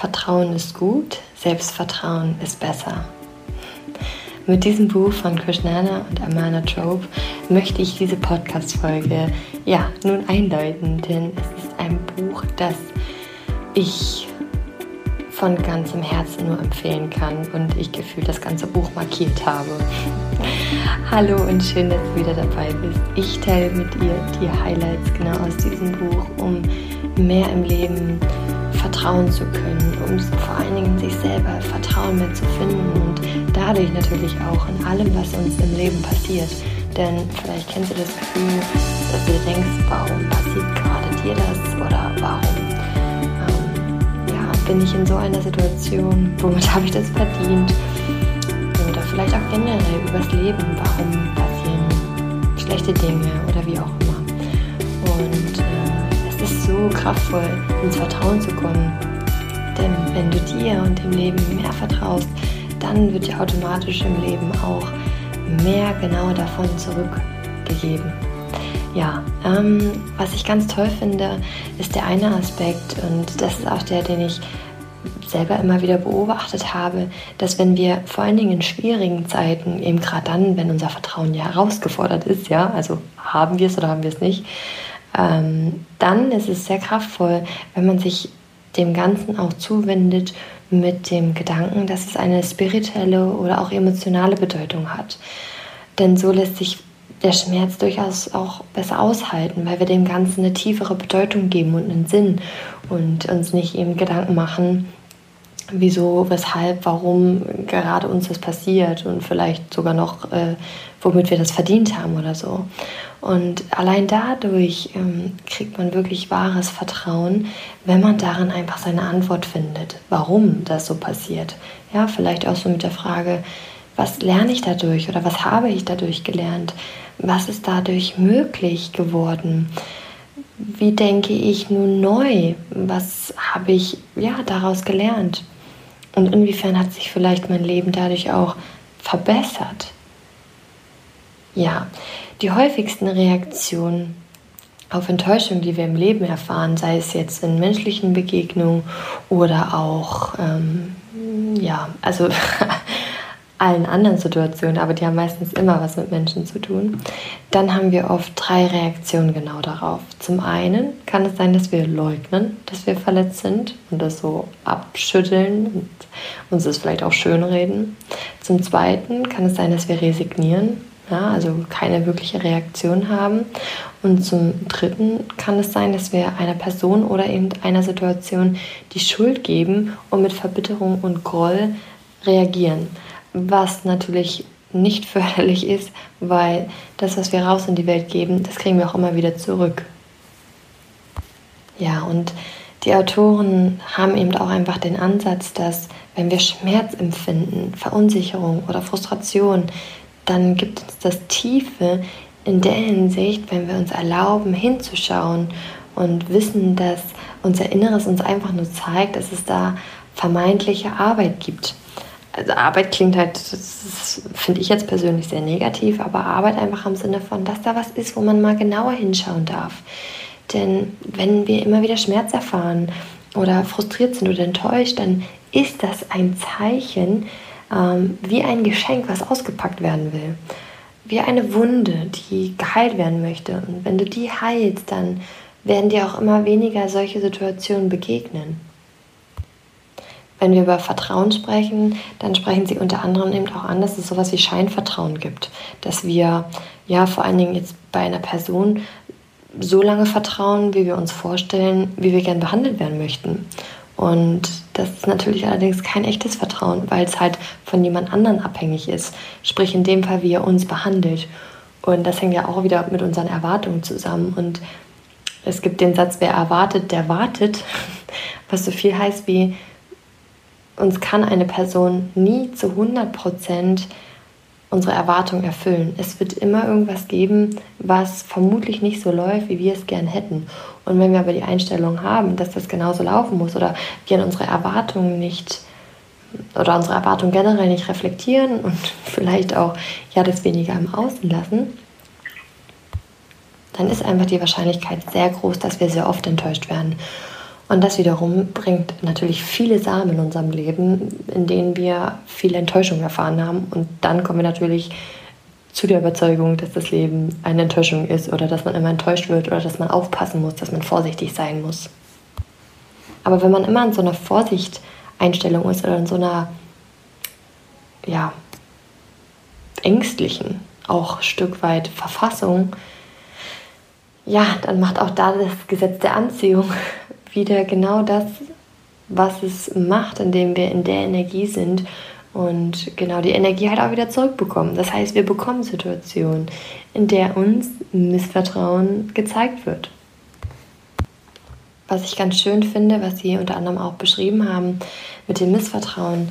Vertrauen ist gut, Selbstvertrauen ist besser. Mit diesem Buch von Krishnana und Amana Trope möchte ich diese Podcast-Folge ja nun einläuten, denn es ist ein Buch, das ich von ganzem Herzen nur empfehlen kann und ich gefühlt das ganze Buch markiert habe. Hallo und schön, dass du wieder dabei bist. Ich teile mit dir die Highlights genau aus diesem Buch, um mehr im Leben vertrauen zu können, um vor allen Dingen sich selber Vertrauen mehr zu finden und dadurch natürlich auch in allem, was uns im Leben passiert. Denn vielleicht kennst du das Gefühl, dass du denkst, warum passiert gerade dir das oder warum ähm, ja, bin ich in so einer Situation, womit habe ich das verdient? Oder vielleicht auch generell übers Leben, warum passieren schlechte Dinge oder wie auch immer. So kraftvoll, ins Vertrauen zu kommen. Denn wenn du dir und dem Leben mehr vertraust, dann wird dir automatisch im Leben auch mehr genau davon zurückgegeben. Ja, ähm, was ich ganz toll finde, ist der eine Aspekt und das ist auch der, den ich selber immer wieder beobachtet habe, dass wenn wir vor allen Dingen in schwierigen Zeiten, eben gerade dann, wenn unser Vertrauen ja herausgefordert ist, ja, also haben wir es oder haben wir es nicht, ähm, dann ist es sehr kraftvoll, wenn man sich dem Ganzen auch zuwendet mit dem Gedanken, dass es eine spirituelle oder auch emotionale Bedeutung hat. Denn so lässt sich der Schmerz durchaus auch besser aushalten, weil wir dem Ganzen eine tiefere Bedeutung geben und einen Sinn und uns nicht eben Gedanken machen, wieso, weshalb, warum gerade uns das passiert und vielleicht sogar noch, äh, womit wir das verdient haben oder so. Und allein dadurch ähm, kriegt man wirklich wahres Vertrauen, wenn man darin einfach seine Antwort findet, warum das so passiert. Ja, vielleicht auch so mit der Frage, was lerne ich dadurch oder was habe ich dadurch gelernt? Was ist dadurch möglich geworden? Wie denke ich nun neu? Was habe ich ja daraus gelernt? Und inwiefern hat sich vielleicht mein Leben dadurch auch verbessert? Ja, die häufigsten Reaktionen auf Enttäuschung, die wir im Leben erfahren, sei es jetzt in menschlichen Begegnungen oder auch, ähm, ja, also allen anderen Situationen, aber die haben meistens immer was mit Menschen zu tun, dann haben wir oft drei Reaktionen genau darauf. Zum einen kann es sein, dass wir leugnen, dass wir verletzt sind und das so abschütteln und uns das vielleicht auch schönreden. Zum zweiten kann es sein, dass wir resignieren, ja, also keine wirkliche Reaktion haben. Und zum dritten kann es sein, dass wir einer Person oder eben einer Situation die Schuld geben und mit Verbitterung und Groll reagieren was natürlich nicht förderlich ist, weil das, was wir raus in die Welt geben, das kriegen wir auch immer wieder zurück. Ja, und die Autoren haben eben auch einfach den Ansatz, dass wenn wir Schmerz empfinden, Verunsicherung oder Frustration, dann gibt uns das Tiefe in der Hinsicht, wenn wir uns erlauben, hinzuschauen und wissen, dass unser Inneres uns einfach nur zeigt, dass es da vermeintliche Arbeit gibt also Arbeit klingt halt, das finde ich jetzt persönlich sehr negativ, aber Arbeit einfach im Sinne von, dass da was ist, wo man mal genauer hinschauen darf. Denn wenn wir immer wieder Schmerz erfahren oder frustriert sind oder enttäuscht, dann ist das ein Zeichen, ähm, wie ein Geschenk, was ausgepackt werden will. Wie eine Wunde, die geheilt werden möchte. Und wenn du die heilst, dann werden dir auch immer weniger solche Situationen begegnen. Wenn wir über Vertrauen sprechen, dann sprechen sie unter anderem eben auch an, dass es sowas wie Scheinvertrauen gibt. Dass wir ja vor allen Dingen jetzt bei einer Person so lange vertrauen, wie wir uns vorstellen, wie wir gern behandelt werden möchten. Und das ist natürlich allerdings kein echtes Vertrauen, weil es halt von jemand anderen abhängig ist. Sprich in dem Fall, wie er uns behandelt. Und das hängt ja auch wieder mit unseren Erwartungen zusammen. Und es gibt den Satz, wer erwartet, der wartet, was so viel heißt wie, uns kann eine Person nie zu 100 Prozent unsere Erwartungen erfüllen. Es wird immer irgendwas geben, was vermutlich nicht so läuft, wie wir es gern hätten. Und wenn wir aber die Einstellung haben, dass das genauso laufen muss oder wir an unsere Erwartungen nicht oder unsere Erwartungen generell nicht reflektieren und vielleicht auch ja das weniger im Außen lassen, dann ist einfach die Wahrscheinlichkeit sehr groß, dass wir sehr oft enttäuscht werden. Und das wiederum bringt natürlich viele Samen in unserem Leben, in denen wir viele Enttäuschung erfahren haben. Und dann kommen wir natürlich zu der Überzeugung, dass das Leben eine Enttäuschung ist oder dass man immer enttäuscht wird oder dass man aufpassen muss, dass man vorsichtig sein muss. Aber wenn man immer in so einer Vorsicht-Einstellung ist oder in so einer, ja, ängstlichen, auch ein Stück weit Verfassung, ja, dann macht auch da das Gesetz der Anziehung wieder genau das, was es macht, indem wir in der Energie sind und genau die Energie halt auch wieder zurückbekommen. Das heißt, wir bekommen Situationen, in der uns Missvertrauen gezeigt wird. Was ich ganz schön finde, was Sie unter anderem auch beschrieben haben mit dem Missvertrauen,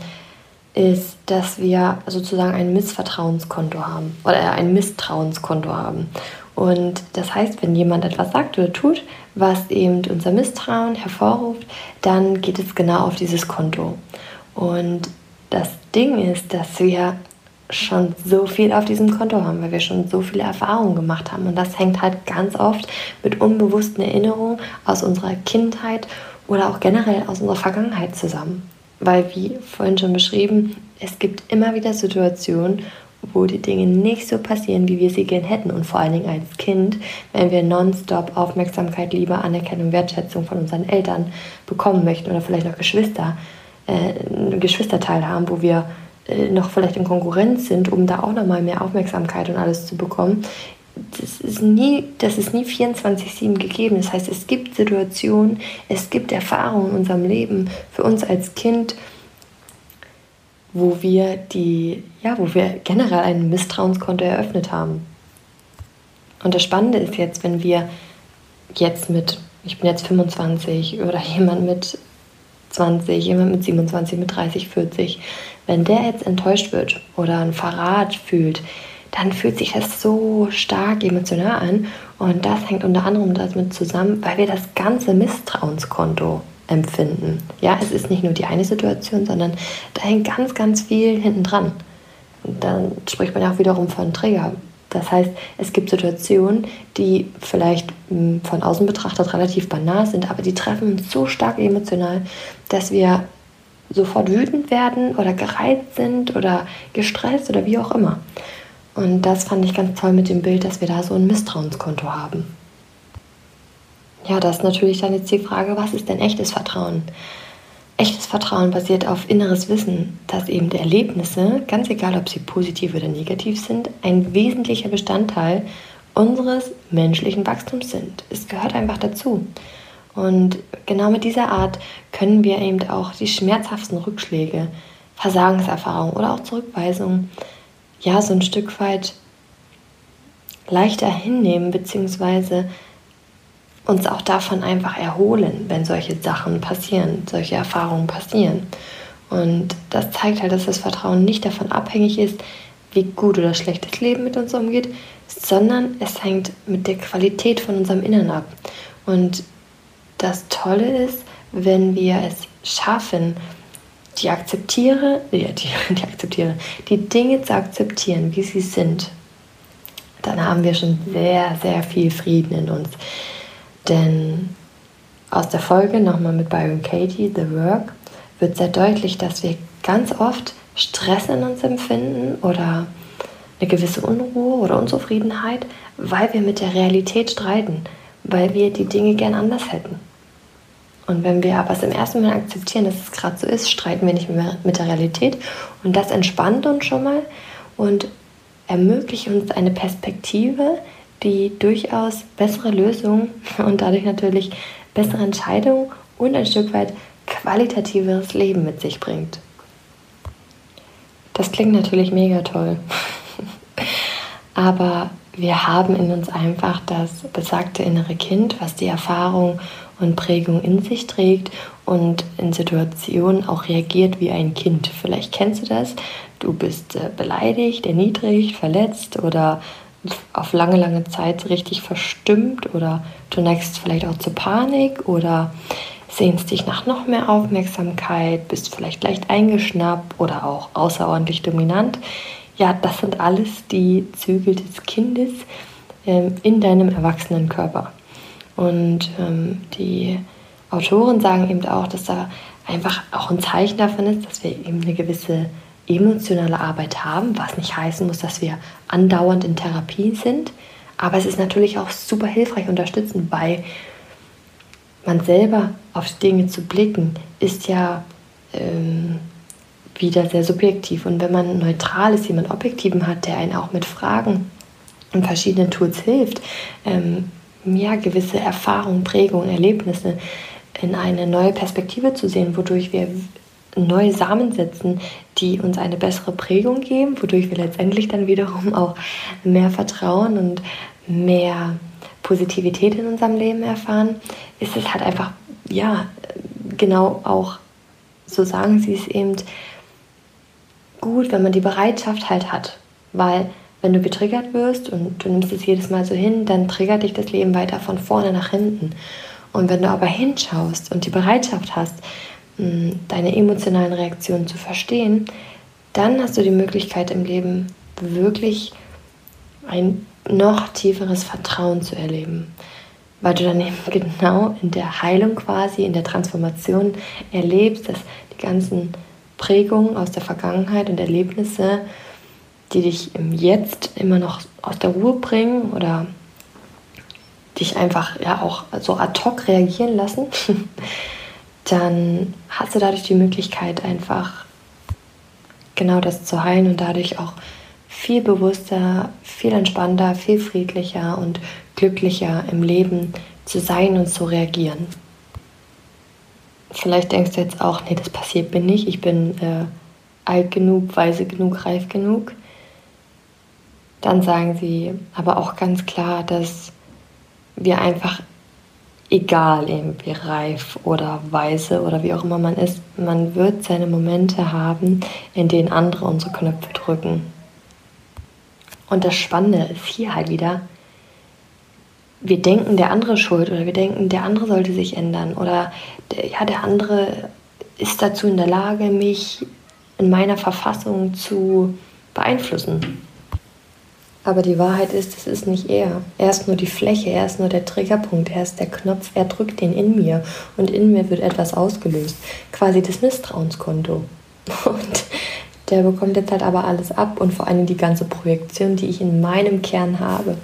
ist, dass wir sozusagen ein Missvertrauenskonto haben oder ein Misstrauenskonto haben. Und das heißt, wenn jemand etwas sagt oder tut, was eben unser Misstrauen hervorruft, dann geht es genau auf dieses Konto. Und das Ding ist, dass wir schon so viel auf diesem Konto haben, weil wir schon so viele Erfahrungen gemacht haben. Und das hängt halt ganz oft mit unbewussten Erinnerungen aus unserer Kindheit oder auch generell aus unserer Vergangenheit zusammen. Weil, wie vorhin schon beschrieben, es gibt immer wieder Situationen, wo die Dinge nicht so passieren, wie wir sie gern hätten. Und vor allen Dingen als Kind, wenn wir nonstop Aufmerksamkeit, Liebe, Anerkennung, Wertschätzung von unseren Eltern bekommen möchten oder vielleicht noch Geschwister, äh, Geschwisterteil haben, wo wir äh, noch vielleicht in Konkurrenz sind, um da auch nochmal mehr Aufmerksamkeit und alles zu bekommen. Das ist nie, das ist nie 24-7 gegeben. Das heißt, es gibt Situationen, es gibt Erfahrungen in unserem Leben für uns als Kind, wo wir die, ja, wo wir generell ein Misstrauenskonto eröffnet haben. Und das Spannende ist jetzt, wenn wir jetzt mit, ich bin jetzt 25 oder jemand mit 20, jemand mit 27, mit 30, 40, wenn der jetzt enttäuscht wird oder ein Verrat fühlt, dann fühlt sich das so stark emotional an und das hängt unter anderem damit zusammen, weil wir das ganze Misstrauenskonto empfinden. Ja, es ist nicht nur die eine Situation, sondern da hängt ganz, ganz viel hinten dran. Dann spricht man ja auch wiederum von Trigger. Das heißt, es gibt Situationen, die vielleicht hm, von außen betrachtet relativ banal sind, aber die treffen uns so stark emotional, dass wir sofort wütend werden oder gereizt sind oder gestresst oder wie auch immer. Und das fand ich ganz toll mit dem Bild, dass wir da so ein Misstrauenskonto haben ja, das ist natürlich dann jetzt die Frage, was ist denn echtes Vertrauen? Echtes Vertrauen basiert auf inneres Wissen, dass eben die Erlebnisse, ganz egal ob sie positiv oder negativ sind, ein wesentlicher Bestandteil unseres menschlichen Wachstums sind. Es gehört einfach dazu. Und genau mit dieser Art können wir eben auch die schmerzhaften Rückschläge, Versagenserfahrungen oder auch Zurückweisungen ja so ein Stück weit leichter hinnehmen, beziehungsweise uns auch davon einfach erholen, wenn solche Sachen passieren, solche Erfahrungen passieren. Und das zeigt halt, dass das Vertrauen nicht davon abhängig ist, wie gut oder schlecht das Leben mit uns umgeht, sondern es hängt mit der Qualität von unserem Innern ab. Und das Tolle ist, wenn wir es schaffen, die akzeptiere, die, die, die akzeptiere, die Dinge zu akzeptieren, wie sie sind, dann haben wir schon sehr, sehr viel Frieden in uns. Denn aus der Folge nochmal mit Byron Katie, The Work, wird sehr deutlich, dass wir ganz oft Stress in uns empfinden oder eine gewisse Unruhe oder Unzufriedenheit, weil wir mit der Realität streiten, weil wir die Dinge gern anders hätten. Und wenn wir aber es im ersten Mal akzeptieren, dass es gerade so ist, streiten wir nicht mehr mit der Realität. Und das entspannt uns schon mal und ermöglicht uns eine Perspektive, die durchaus bessere Lösungen und dadurch natürlich bessere Entscheidungen und ein Stück weit qualitativeres Leben mit sich bringt. Das klingt natürlich mega toll. Aber wir haben in uns einfach das besagte innere Kind, was die Erfahrung und Prägung in sich trägt und in Situationen auch reagiert wie ein Kind. Vielleicht kennst du das. Du bist äh, beleidigt, erniedrigt, verletzt oder auf lange, lange Zeit richtig verstimmt oder du neigst vielleicht auch zur Panik oder sehnst dich nach noch mehr Aufmerksamkeit, bist vielleicht leicht eingeschnappt oder auch außerordentlich dominant. Ja, das sind alles die Zügel des Kindes ähm, in deinem erwachsenen Körper. Und ähm, die Autoren sagen eben auch, dass da einfach auch ein Zeichen davon ist, dass wir eben eine gewisse emotionale Arbeit haben, was nicht heißen muss, dass wir andauernd in Therapie sind. Aber es ist natürlich auch super hilfreich unterstützend, weil man selber auf Dinge zu blicken, ist ja ähm, wieder sehr subjektiv. Und wenn man neutral ist, jemand Objektiven hat, der einen auch mit Fragen und verschiedenen Tools hilft, ähm, ja, gewisse Erfahrungen, Prägungen, Erlebnisse in eine neue Perspektive zu sehen, wodurch wir neue Samen setzen, die uns eine bessere Prägung geben, wodurch wir letztendlich dann wiederum auch mehr Vertrauen und mehr Positivität in unserem Leben erfahren, ist es halt einfach, ja, genau auch, so sagen sie es eben, gut, wenn man die Bereitschaft halt hat. Weil wenn du getriggert wirst und du nimmst es jedes Mal so hin, dann triggert dich das Leben weiter von vorne nach hinten. Und wenn du aber hinschaust und die Bereitschaft hast, deine emotionalen Reaktionen zu verstehen, dann hast du die Möglichkeit im Leben wirklich ein noch tieferes Vertrauen zu erleben. Weil du dann eben genau in der Heilung quasi, in der Transformation erlebst, dass die ganzen Prägungen aus der Vergangenheit und Erlebnisse, die dich im Jetzt immer noch aus der Ruhe bringen oder dich einfach ja auch so ad hoc reagieren lassen, dann hast du dadurch die Möglichkeit, einfach genau das zu heilen und dadurch auch viel bewusster, viel entspannter, viel friedlicher und glücklicher im Leben zu sein und zu reagieren. Vielleicht denkst du jetzt auch, nee, das passiert mir nicht, ich bin äh, alt genug, weise genug, reif genug. Dann sagen sie aber auch ganz klar, dass wir einfach egal eben wie reif oder weise oder wie auch immer man ist, man wird seine Momente haben, in denen andere unsere Knöpfe drücken. Und das Spannende ist hier halt wieder, wir denken, der andere schuld oder wir denken, der andere sollte sich ändern oder der, ja, der andere ist dazu in der Lage, mich in meiner Verfassung zu beeinflussen. Aber die Wahrheit ist, es ist nicht er. Er ist nur die Fläche, er ist nur der Triggerpunkt, er ist der Knopf, er drückt den in mir und in mir wird etwas ausgelöst. Quasi das Misstrauenskonto. Und der bekommt jetzt halt aber alles ab und vor allem die ganze Projektion, die ich in meinem Kern habe.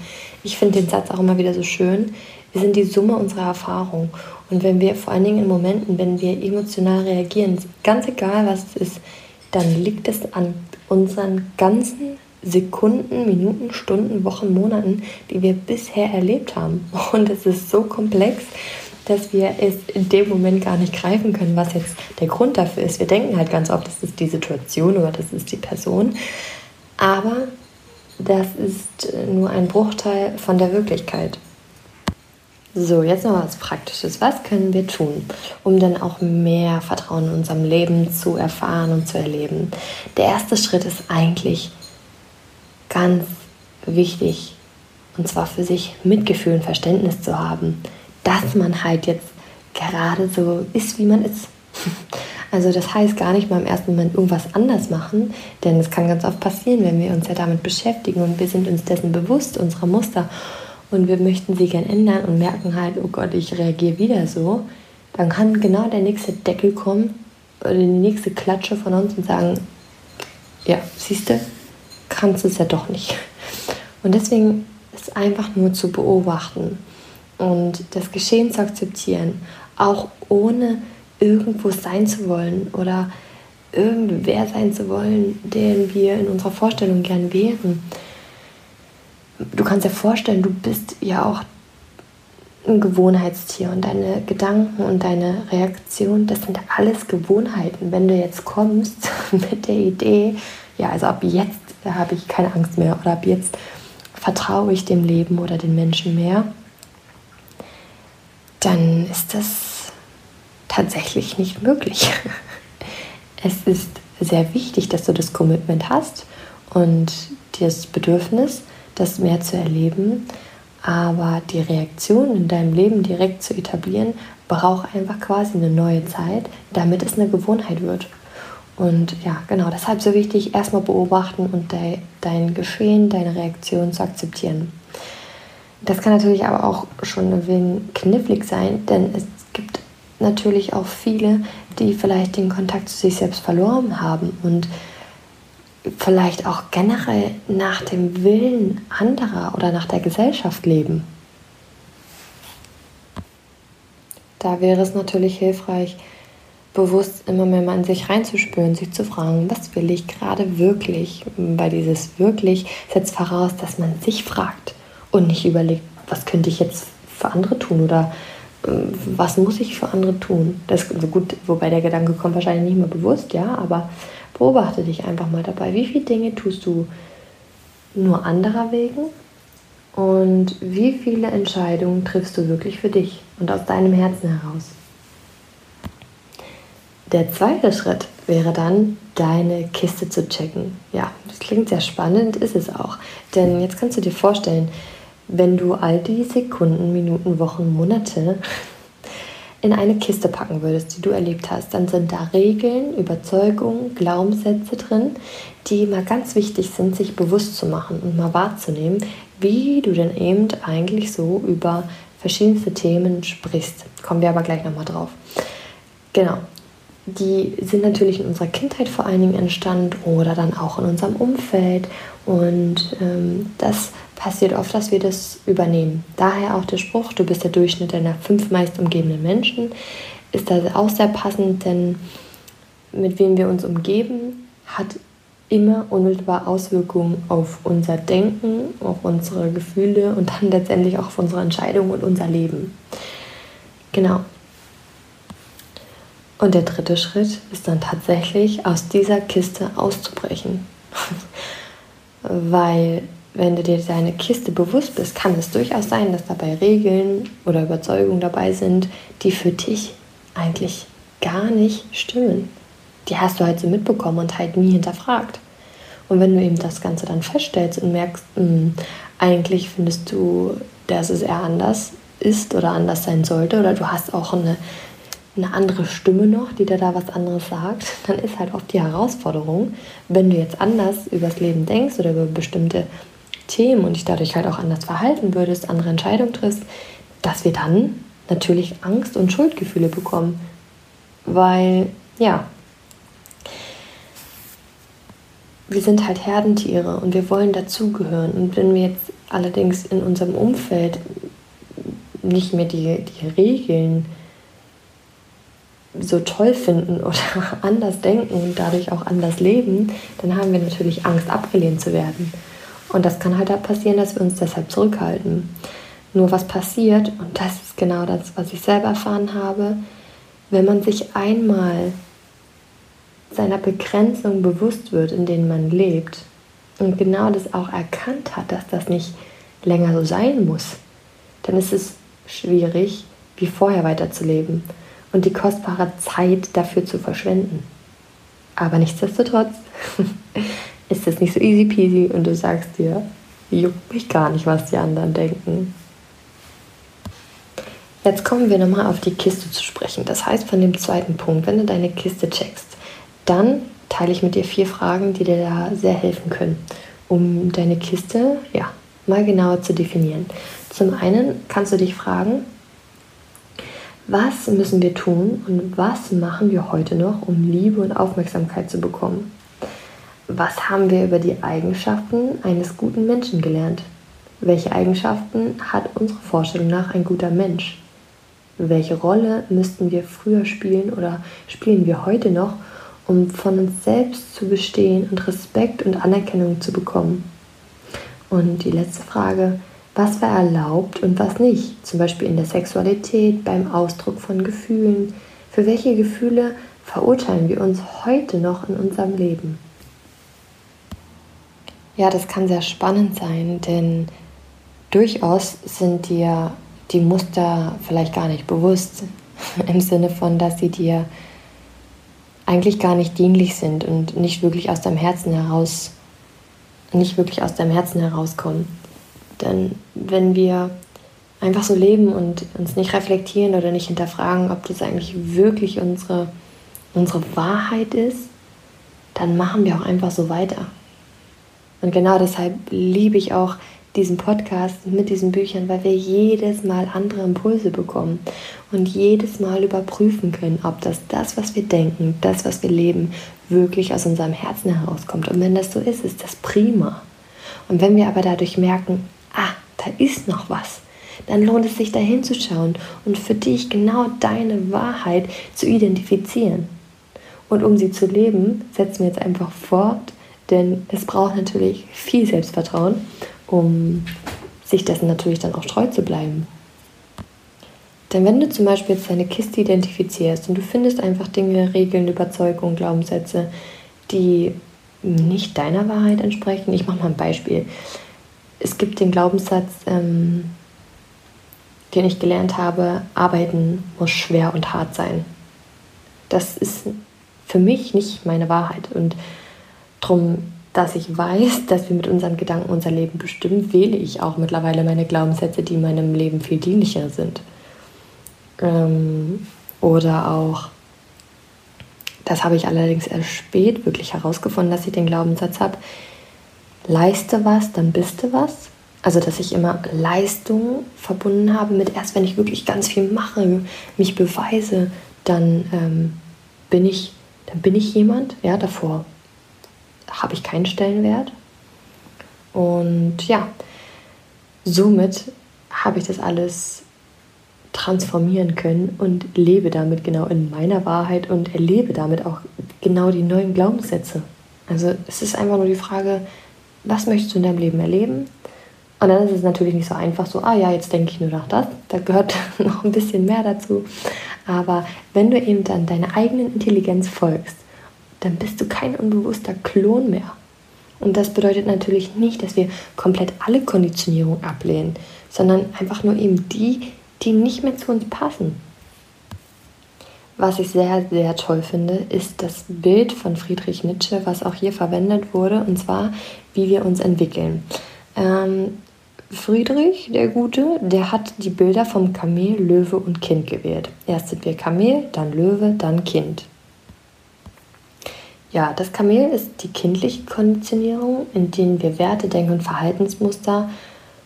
Ich finde den Satz auch immer wieder so schön. Wir sind die Summe unserer Erfahrung. Und wenn wir vor allen Dingen in Momenten, wenn wir emotional reagieren, ganz egal was es ist, dann liegt es an unseren ganzen Sekunden, Minuten, Stunden, Wochen, Monaten, die wir bisher erlebt haben. Und es ist so komplex, dass wir es in dem Moment gar nicht greifen können, was jetzt der Grund dafür ist. Wir denken halt ganz oft, das ist die Situation oder das ist die Person. Aber das ist nur ein Bruchteil von der Wirklichkeit. So, jetzt noch was Praktisches. Was können wir tun, um dann auch mehr Vertrauen in unserem Leben zu erfahren und zu erleben? Der erste Schritt ist eigentlich ganz wichtig, und zwar für sich Mitgefühl und Verständnis zu haben, dass man halt jetzt gerade so ist, wie man ist. Also das heißt gar nicht mal im ersten Moment irgendwas anders machen, denn es kann ganz oft passieren, wenn wir uns ja damit beschäftigen und wir sind uns dessen bewusst, unserer Muster und wir möchten sie gern ändern und merken halt, oh Gott, ich reagiere wieder so, dann kann genau der nächste Deckel kommen oder die nächste Klatsche von uns und sagen, ja, siehst du, kannst es ja doch nicht. Und deswegen ist einfach nur zu beobachten und das Geschehen zu akzeptieren, auch ohne irgendwo sein zu wollen oder irgendwer sein zu wollen, den wir in unserer Vorstellung gern wären. Du kannst dir vorstellen, du bist ja auch ein Gewohnheitstier und deine Gedanken und deine Reaktion, das sind alles Gewohnheiten. Wenn du jetzt kommst mit der Idee, ja, also ab jetzt habe ich keine Angst mehr oder ab jetzt vertraue ich dem Leben oder den Menschen mehr, dann ist das tatsächlich nicht möglich. Es ist sehr wichtig, dass du das Commitment hast und das Bedürfnis, das mehr zu erleben. Aber die Reaktion in deinem Leben direkt zu etablieren, braucht einfach quasi eine neue Zeit, damit es eine Gewohnheit wird. Und ja, genau, deshalb so wichtig, erstmal beobachten und de dein Geschehen, deine Reaktion zu akzeptieren. Das kann natürlich aber auch schon ein wenig knifflig sein, denn es gibt natürlich auch viele, die vielleicht den Kontakt zu sich selbst verloren haben und vielleicht auch generell nach dem Willen anderer oder nach der Gesellschaft leben. Da wäre es natürlich hilfreich, bewusst immer mehr mal in sich reinzuspüren, sich zu fragen, was will ich gerade wirklich? Weil dieses wirklich setzt voraus, dass man sich fragt und nicht überlegt, was könnte ich jetzt für andere tun oder äh, was muss ich für andere tun? Das also gut, wobei der Gedanke kommt wahrscheinlich nicht mehr bewusst, ja, aber beobachte dich einfach mal dabei. Wie viele Dinge tust du nur anderer wegen und wie viele Entscheidungen triffst du wirklich für dich und aus deinem Herzen heraus? Der zweite Schritt wäre dann, deine Kiste zu checken. Ja, das klingt sehr spannend, ist es auch. Denn jetzt kannst du dir vorstellen, wenn du all die Sekunden, Minuten, Wochen, Monate in eine Kiste packen würdest, die du erlebt hast, dann sind da Regeln, Überzeugungen, Glaubenssätze drin, die mal ganz wichtig sind, sich bewusst zu machen und mal wahrzunehmen, wie du denn eben eigentlich so über verschiedenste Themen sprichst. Kommen wir aber gleich nochmal drauf. Genau. Die sind natürlich in unserer Kindheit vor allen Dingen entstanden oder dann auch in unserem Umfeld. Und ähm, das passiert oft, dass wir das übernehmen. Daher auch der Spruch, du bist der Durchschnitt deiner fünf meist umgebenden Menschen, ist da auch sehr passend, denn mit wem wir uns umgeben, hat immer unmittelbar Auswirkungen auf unser Denken, auf unsere Gefühle und dann letztendlich auch auf unsere Entscheidungen und unser Leben. Genau. Und der dritte Schritt ist dann tatsächlich aus dieser Kiste auszubrechen. Weil wenn du dir deine Kiste bewusst bist, kann es durchaus sein, dass dabei Regeln oder Überzeugungen dabei sind, die für dich eigentlich gar nicht stimmen. Die hast du halt so mitbekommen und halt nie hinterfragt. Und wenn du eben das Ganze dann feststellst und merkst, mh, hm, eigentlich findest du, dass es eher anders ist oder anders sein sollte, oder du hast auch eine, eine andere Stimme noch, die dir da was anderes sagt, dann ist halt oft die Herausforderung, wenn du jetzt anders übers Leben denkst oder über bestimmte Themen und dich dadurch halt auch anders verhalten würdest, andere Entscheidungen triffst, dass wir dann natürlich Angst und Schuldgefühle bekommen. Weil, ja, wir sind halt Herdentiere und wir wollen dazugehören. Und wenn wir jetzt allerdings in unserem Umfeld nicht mehr die, die Regeln so toll finden oder anders denken und dadurch auch anders leben, dann haben wir natürlich Angst, abgelehnt zu werden. Und das kann halt da passieren, dass wir uns deshalb zurückhalten. Nur was passiert, und das ist genau das, was ich selber erfahren habe, wenn man sich einmal seiner Begrenzung bewusst wird, in denen man lebt und genau das auch erkannt hat, dass das nicht länger so sein muss, dann ist es schwierig, wie vorher weiterzuleben und die kostbare Zeit dafür zu verschwenden. Aber nichtsdestotrotz ist es nicht so easy peasy und du sagst dir, juckt mich gar nicht, was die anderen denken. Jetzt kommen wir nochmal auf die Kiste zu sprechen. Das heißt, von dem zweiten Punkt, wenn du deine Kiste checkst, dann teile ich mit dir vier Fragen, die dir da sehr helfen können, um deine Kiste ja, mal genauer zu definieren. Zum einen kannst du dich fragen, was müssen wir tun und was machen wir heute noch, um Liebe und Aufmerksamkeit zu bekommen? Was haben wir über die Eigenschaften eines guten Menschen gelernt? Welche Eigenschaften hat unsere Vorstellung nach ein guter Mensch? Welche Rolle müssten wir früher spielen oder spielen wir heute noch, um von uns selbst zu bestehen und Respekt und Anerkennung zu bekommen? Und die letzte Frage, was war erlaubt und was nicht? Zum Beispiel in der Sexualität, beim Ausdruck von Gefühlen. Für welche Gefühle verurteilen wir uns heute noch in unserem Leben? Ja, das kann sehr spannend sein, denn durchaus sind dir die Muster vielleicht gar nicht bewusst, im Sinne von, dass sie dir eigentlich gar nicht dienlich sind und nicht wirklich aus deinem Herzen heraus, nicht wirklich aus deinem Herzen herauskommen. Denn wenn wir einfach so leben und uns nicht reflektieren oder nicht hinterfragen, ob das eigentlich wirklich unsere, unsere Wahrheit ist, dann machen wir auch einfach so weiter. Und genau deshalb liebe ich auch diesem Podcast, mit diesen Büchern, weil wir jedes Mal andere Impulse bekommen und jedes Mal überprüfen können, ob das das, was wir denken, das, was wir leben, wirklich aus unserem Herzen herauskommt. Und wenn das so ist, ist das prima. Und wenn wir aber dadurch merken, ah, da ist noch was, dann lohnt es sich da hinzuschauen und für dich genau deine Wahrheit zu identifizieren. Und um sie zu leben, setzen wir jetzt einfach fort, denn es braucht natürlich viel Selbstvertrauen, um sich dessen natürlich dann auch treu zu bleiben. Denn wenn du zum Beispiel jetzt deine Kiste identifizierst und du findest einfach Dinge, Regeln, Überzeugungen, Glaubenssätze, die nicht deiner Wahrheit entsprechen, ich mache mal ein Beispiel. Es gibt den Glaubenssatz, ähm, den ich gelernt habe, arbeiten muss schwer und hart sein. Das ist für mich nicht meine Wahrheit. Und darum, dass ich weiß, dass wir mit unseren Gedanken unser Leben bestimmen, wähle ich auch mittlerweile meine Glaubenssätze, die meinem Leben viel dienlicher sind. Ähm, oder auch, das habe ich allerdings erst spät wirklich herausgefunden, dass ich den Glaubenssatz habe, leiste was, dann bist du was. Also, dass ich immer Leistung verbunden habe mit erst, wenn ich wirklich ganz viel mache, mich beweise, dann ähm, bin ich, dann bin ich jemand. Ja, davor habe ich keinen Stellenwert. Und ja, somit habe ich das alles transformieren können und lebe damit genau in meiner Wahrheit und erlebe damit auch genau die neuen Glaubenssätze. Also es ist einfach nur die Frage, was möchtest du in deinem Leben erleben? Und dann ist es natürlich nicht so einfach, so, ah ja, jetzt denke ich nur nach das. Da gehört noch ein bisschen mehr dazu. Aber wenn du eben dann deiner eigenen Intelligenz folgst, dann bist du kein unbewusster Klon mehr. Und das bedeutet natürlich nicht, dass wir komplett alle Konditionierung ablehnen, sondern einfach nur eben die, die nicht mehr zu uns passen. Was ich sehr, sehr toll finde, ist das Bild von Friedrich Nietzsche, was auch hier verwendet wurde, und zwar, wie wir uns entwickeln. Ähm, Friedrich, der Gute, der hat die Bilder vom Kamel, Löwe und Kind gewählt. Erst sind wir Kamel, dann Löwe, dann Kind. Ja, das Kamel ist die kindliche Konditionierung, in denen wir Werte, Denk- und Verhaltensmuster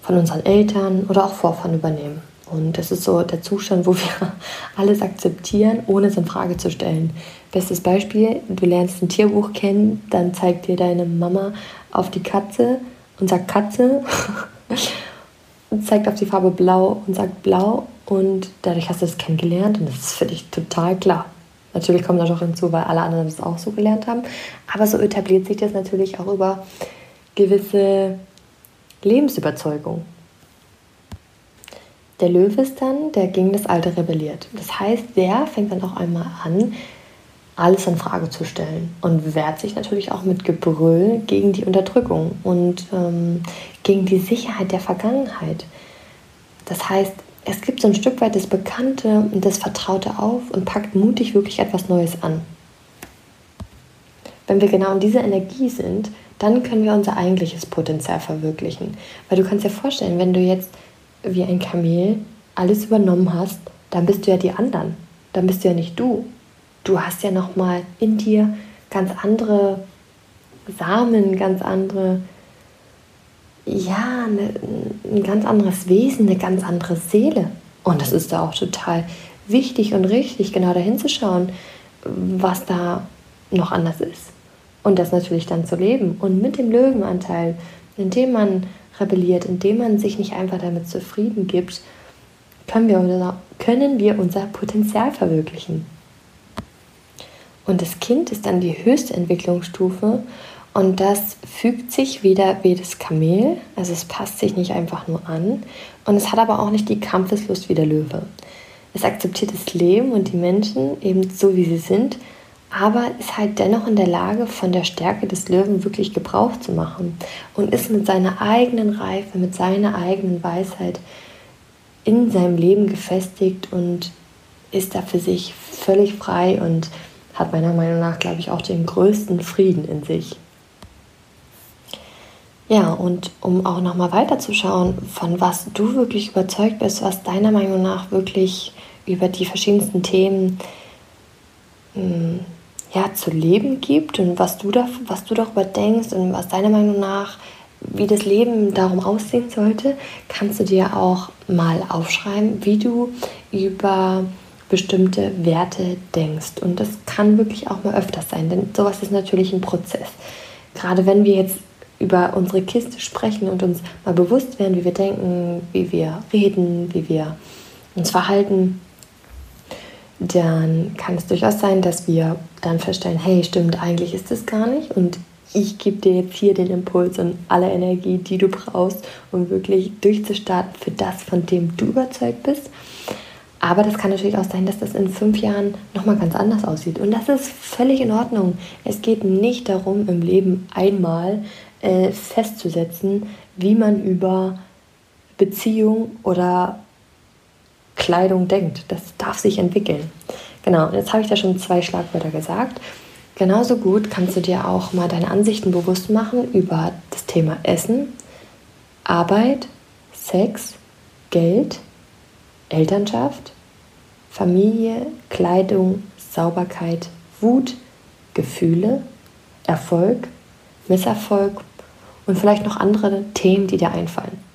von unseren Eltern oder auch Vorfahren übernehmen. Und das ist so der Zustand, wo wir alles akzeptieren, ohne es in Frage zu stellen. Bestes Beispiel, du lernst ein Tierbuch kennen, dann zeigt dir deine Mama auf die Katze und sagt Katze und zeigt auf die Farbe Blau und sagt Blau und dadurch hast du es kennengelernt und das ist für dich total klar. Natürlich kommt das auch hinzu, weil alle anderen das auch so gelernt haben. Aber so etabliert sich das natürlich auch über gewisse Lebensüberzeugungen. Der Löwe ist dann, der gegen das Alte rebelliert. Das heißt, der fängt dann auch einmal an, alles in Frage zu stellen und wehrt sich natürlich auch mit Gebrüll gegen die Unterdrückung und ähm, gegen die Sicherheit der Vergangenheit. Das heißt, es gibt so ein Stück weit das Bekannte und das Vertraute auf und packt mutig wirklich etwas Neues an. Wenn wir genau in dieser Energie sind, dann können wir unser eigentliches Potenzial verwirklichen. Weil du kannst dir vorstellen, wenn du jetzt wie ein Kamel alles übernommen hast, dann bist du ja die anderen. Dann bist du ja nicht du. Du hast ja noch mal in dir ganz andere Samen, ganz andere ja, eine, ein ganz anderes Wesen, eine ganz andere Seele. Und das ist da auch total wichtig und richtig, genau dahin zu schauen, was da noch anders ist. Und das natürlich dann zu leben. Und mit dem Löwenanteil, indem man rebelliert, indem man sich nicht einfach damit zufrieden gibt, können wir unser, können wir unser Potenzial verwirklichen. Und das Kind ist dann die höchste Entwicklungsstufe und das fügt sich wieder wie das Kamel, also es passt sich nicht einfach nur an und es hat aber auch nicht die Kampfeslust wie der Löwe. Es akzeptiert das Leben und die Menschen eben so, wie sie sind, aber ist halt dennoch in der Lage, von der Stärke des Löwen wirklich Gebrauch zu machen und ist mit seiner eigenen Reife, mit seiner eigenen Weisheit in seinem Leben gefestigt und ist da für sich völlig frei und hat meiner Meinung nach, glaube ich, auch den größten Frieden in sich. Ja, und um auch nochmal weiterzuschauen, von was du wirklich überzeugt bist, was deiner Meinung nach wirklich über die verschiedensten Themen hm, ja, zu leben gibt und was du, da, was du darüber denkst und was deiner Meinung nach wie das Leben darum aussehen sollte, kannst du dir auch mal aufschreiben, wie du über bestimmte Werte denkst. Und das kann wirklich auch mal öfters sein, denn sowas ist natürlich ein Prozess. Gerade wenn wir jetzt über unsere Kiste sprechen und uns mal bewusst werden, wie wir denken, wie wir reden, wie wir uns verhalten, dann kann es durchaus sein, dass wir dann feststellen, hey, stimmt, eigentlich ist das gar nicht und ich gebe dir jetzt hier den Impuls und alle Energie, die du brauchst, um wirklich durchzustarten für das, von dem du überzeugt bist. Aber das kann natürlich auch sein, dass das in fünf Jahren nochmal ganz anders aussieht. Und das ist völlig in Ordnung. Es geht nicht darum, im Leben einmal äh, festzusetzen, wie man über Beziehung oder Kleidung denkt. Das darf sich entwickeln. Genau, jetzt habe ich da schon zwei Schlagwörter gesagt. Genauso gut kannst du dir auch mal deine Ansichten bewusst machen über das Thema Essen, Arbeit, Sex, Geld, Elternschaft, Familie, Kleidung, Sauberkeit, Wut, Gefühle, Erfolg, Misserfolg und vielleicht noch andere Themen, die dir einfallen.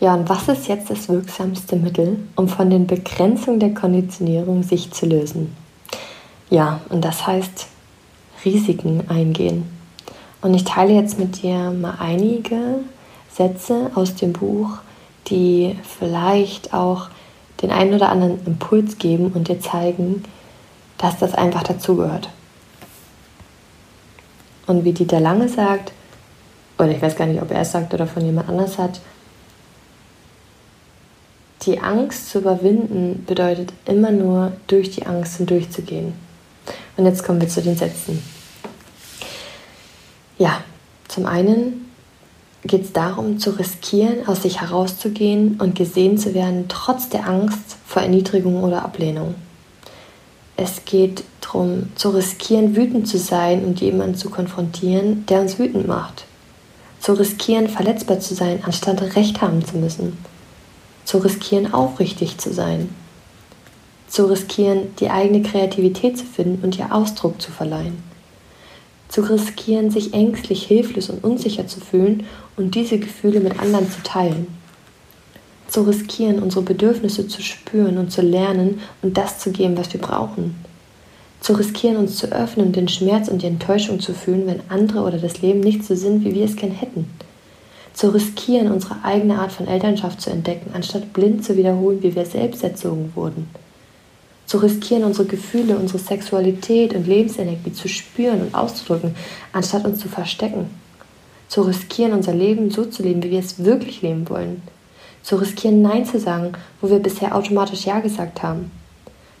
Ja, und was ist jetzt das wirksamste Mittel, um von den Begrenzungen der Konditionierung sich zu lösen? Ja, und das heißt Risiken eingehen. Und ich teile jetzt mit dir mal einige Sätze aus dem Buch, die vielleicht auch den einen oder anderen Impuls geben und dir zeigen, dass das einfach dazugehört. Und wie Dieter Lange sagt, oder ich weiß gar nicht, ob er es sagt oder von jemand anders hat, die Angst zu überwinden bedeutet immer nur durch die Angst hindurchzugehen. Und jetzt kommen wir zu den Sätzen. Ja, zum einen geht es darum, zu riskieren, aus sich herauszugehen und gesehen zu werden, trotz der Angst vor Erniedrigung oder Ablehnung. Es geht darum, zu riskieren, wütend zu sein und jemanden zu konfrontieren, der uns wütend macht. Zu riskieren, verletzbar zu sein, anstatt Recht haben zu müssen. Zu riskieren, aufrichtig zu sein zu riskieren, die eigene Kreativität zu finden und ihr Ausdruck zu verleihen. Zu riskieren, sich ängstlich, hilflos und unsicher zu fühlen und diese Gefühle mit anderen zu teilen. Zu riskieren, unsere Bedürfnisse zu spüren und zu lernen und das zu geben, was wir brauchen. Zu riskieren, uns zu öffnen und den Schmerz und die Enttäuschung zu fühlen, wenn andere oder das Leben nicht so sind, wie wir es gern hätten. Zu riskieren, unsere eigene Art von Elternschaft zu entdecken, anstatt blind zu wiederholen, wie wir selbst erzogen wurden zu riskieren, unsere Gefühle, unsere Sexualität und Lebensenergie zu spüren und auszudrücken, anstatt uns zu verstecken. Zu riskieren, unser Leben so zu leben, wie wir es wirklich leben wollen. Zu riskieren, Nein zu sagen, wo wir bisher automatisch Ja gesagt haben.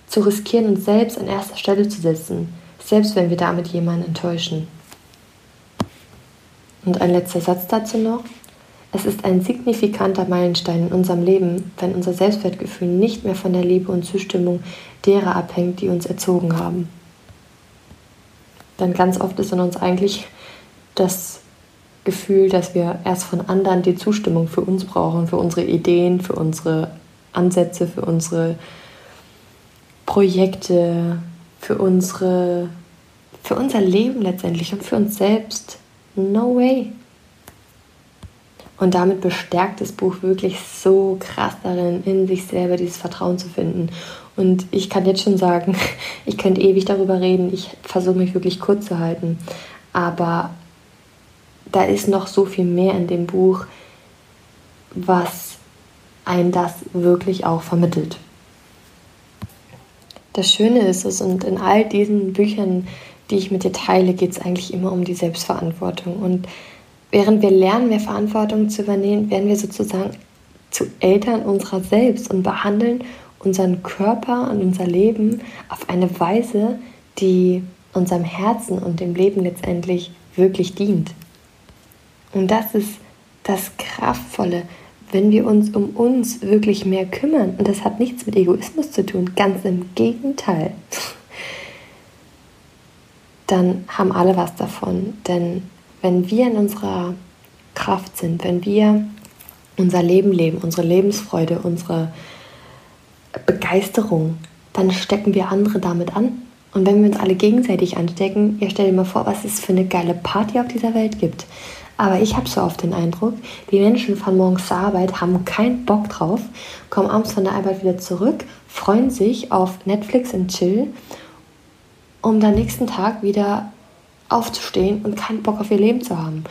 Zu riskieren, uns selbst an erster Stelle zu setzen, selbst wenn wir damit jemanden enttäuschen. Und ein letzter Satz dazu noch. Es ist ein signifikanter Meilenstein in unserem Leben, wenn unser Selbstwertgefühl nicht mehr von der Liebe und Zustimmung derer abhängt, die uns erzogen haben. Denn ganz oft ist in uns eigentlich das Gefühl, dass wir erst von anderen die Zustimmung für uns brauchen, für unsere Ideen, für unsere Ansätze, für unsere Projekte, für unsere für unser Leben letztendlich und für uns selbst. No way. Und damit bestärkt das Buch wirklich so krass darin, in sich selber dieses Vertrauen zu finden. Und ich kann jetzt schon sagen, ich könnte ewig darüber reden. Ich versuche mich wirklich kurz zu halten. Aber da ist noch so viel mehr in dem Buch, was ein das wirklich auch vermittelt. Das Schöne ist es, und in all diesen Büchern, die ich mit dir teile, geht es eigentlich immer um die Selbstverantwortung. Und Während wir lernen, mehr Verantwortung zu übernehmen, werden wir sozusagen zu Eltern unserer selbst und behandeln unseren Körper und unser Leben auf eine Weise, die unserem Herzen und dem Leben letztendlich wirklich dient. Und das ist das Kraftvolle, wenn wir uns um uns wirklich mehr kümmern. Und das hat nichts mit Egoismus zu tun, ganz im Gegenteil. Dann haben alle was davon, denn wenn wir in unserer Kraft sind, wenn wir unser Leben leben, unsere Lebensfreude, unsere Begeisterung, dann stecken wir andere damit an. Und wenn wir uns alle gegenseitig anstecken, ihr stellt dir mal vor, was es für eine geile Party auf dieser Welt gibt. Aber ich habe so oft den Eindruck, die Menschen fahren morgens zur Arbeit, haben keinen Bock drauf, kommen abends von der Arbeit wieder zurück, freuen sich auf Netflix und Chill, um dann nächsten Tag wieder aufzustehen und keinen Bock auf ihr Leben zu haben.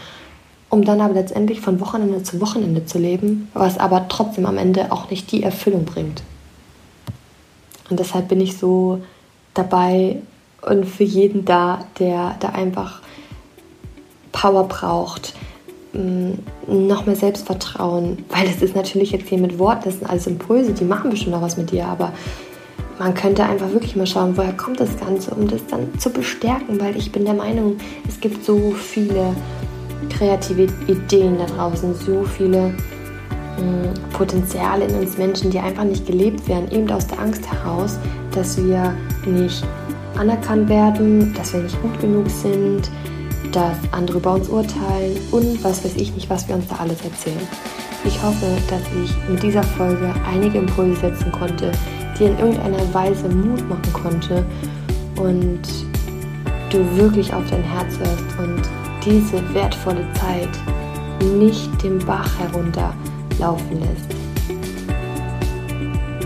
Um dann aber letztendlich von Wochenende zu Wochenende zu leben, was aber trotzdem am Ende auch nicht die Erfüllung bringt. Und deshalb bin ich so dabei und für jeden da, der da einfach Power braucht, mm, noch mehr Selbstvertrauen, weil das ist natürlich jetzt hier mit Worten, das sind alles Impulse, die machen bestimmt auch was mit dir, aber man könnte einfach wirklich mal schauen, woher kommt das Ganze, um das dann zu bestärken, weil ich bin der Meinung, es gibt so viele kreative Ideen da draußen, so viele äh, Potenziale in uns Menschen, die einfach nicht gelebt werden, eben aus der Angst heraus, dass wir nicht anerkannt werden, dass wir nicht gut genug sind, dass andere über uns urteilen und was weiß ich nicht, was wir uns da alles erzählen. Ich hoffe, dass ich mit dieser Folge einige Impulse setzen konnte, dir in irgendeiner Weise Mut machen konnte und du wirklich auf dein Herz hörst und diese wertvolle Zeit nicht den Bach herunterlaufen lässt.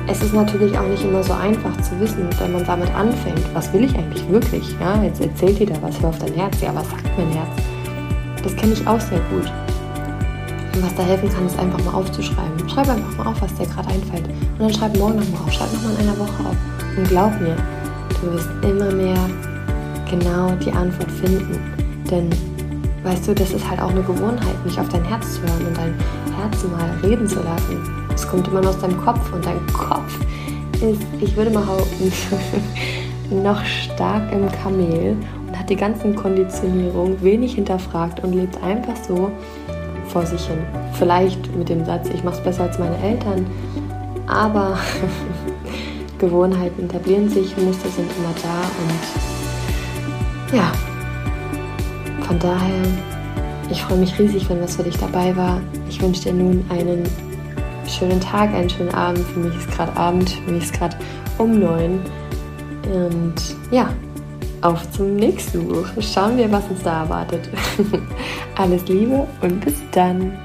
Es ist natürlich auch nicht immer so einfach zu wissen, wenn man damit anfängt, was will ich eigentlich wirklich? Ja, jetzt erzählt dir da was, hör auf dein Herz. Ja, was sagt mein Herz? Das kenne ich auch sehr gut. Und was da helfen kann, ist einfach mal aufzuschreiben. Schreib einfach mal auf, was dir gerade einfällt. Und dann schreib morgen nochmal auf, schreib nochmal in einer Woche auf. Und glaub mir, du wirst immer mehr genau die Antwort finden. Denn weißt du, das ist halt auch eine Gewohnheit, nicht auf dein Herz zu hören und dein Herz mal reden zu lassen. Es kommt immer aus deinem Kopf und dein Kopf ist, ich würde mal behaupten, noch stark im Kamel und hat die ganzen Konditionierungen wenig hinterfragt und lebt einfach so vor sich hin. Vielleicht mit dem Satz, ich mache es besser als meine Eltern, aber Gewohnheiten etablieren sich, Muster sind immer da und ja, von daher, ich freue mich riesig, wenn was für dich dabei war. Ich wünsche dir nun einen schönen Tag, einen schönen Abend. Für mich ist gerade Abend, für mich ist gerade um neun. Und ja, auf zum nächsten Buch. Schauen wir, was uns da erwartet. Alles Liebe und bis dann.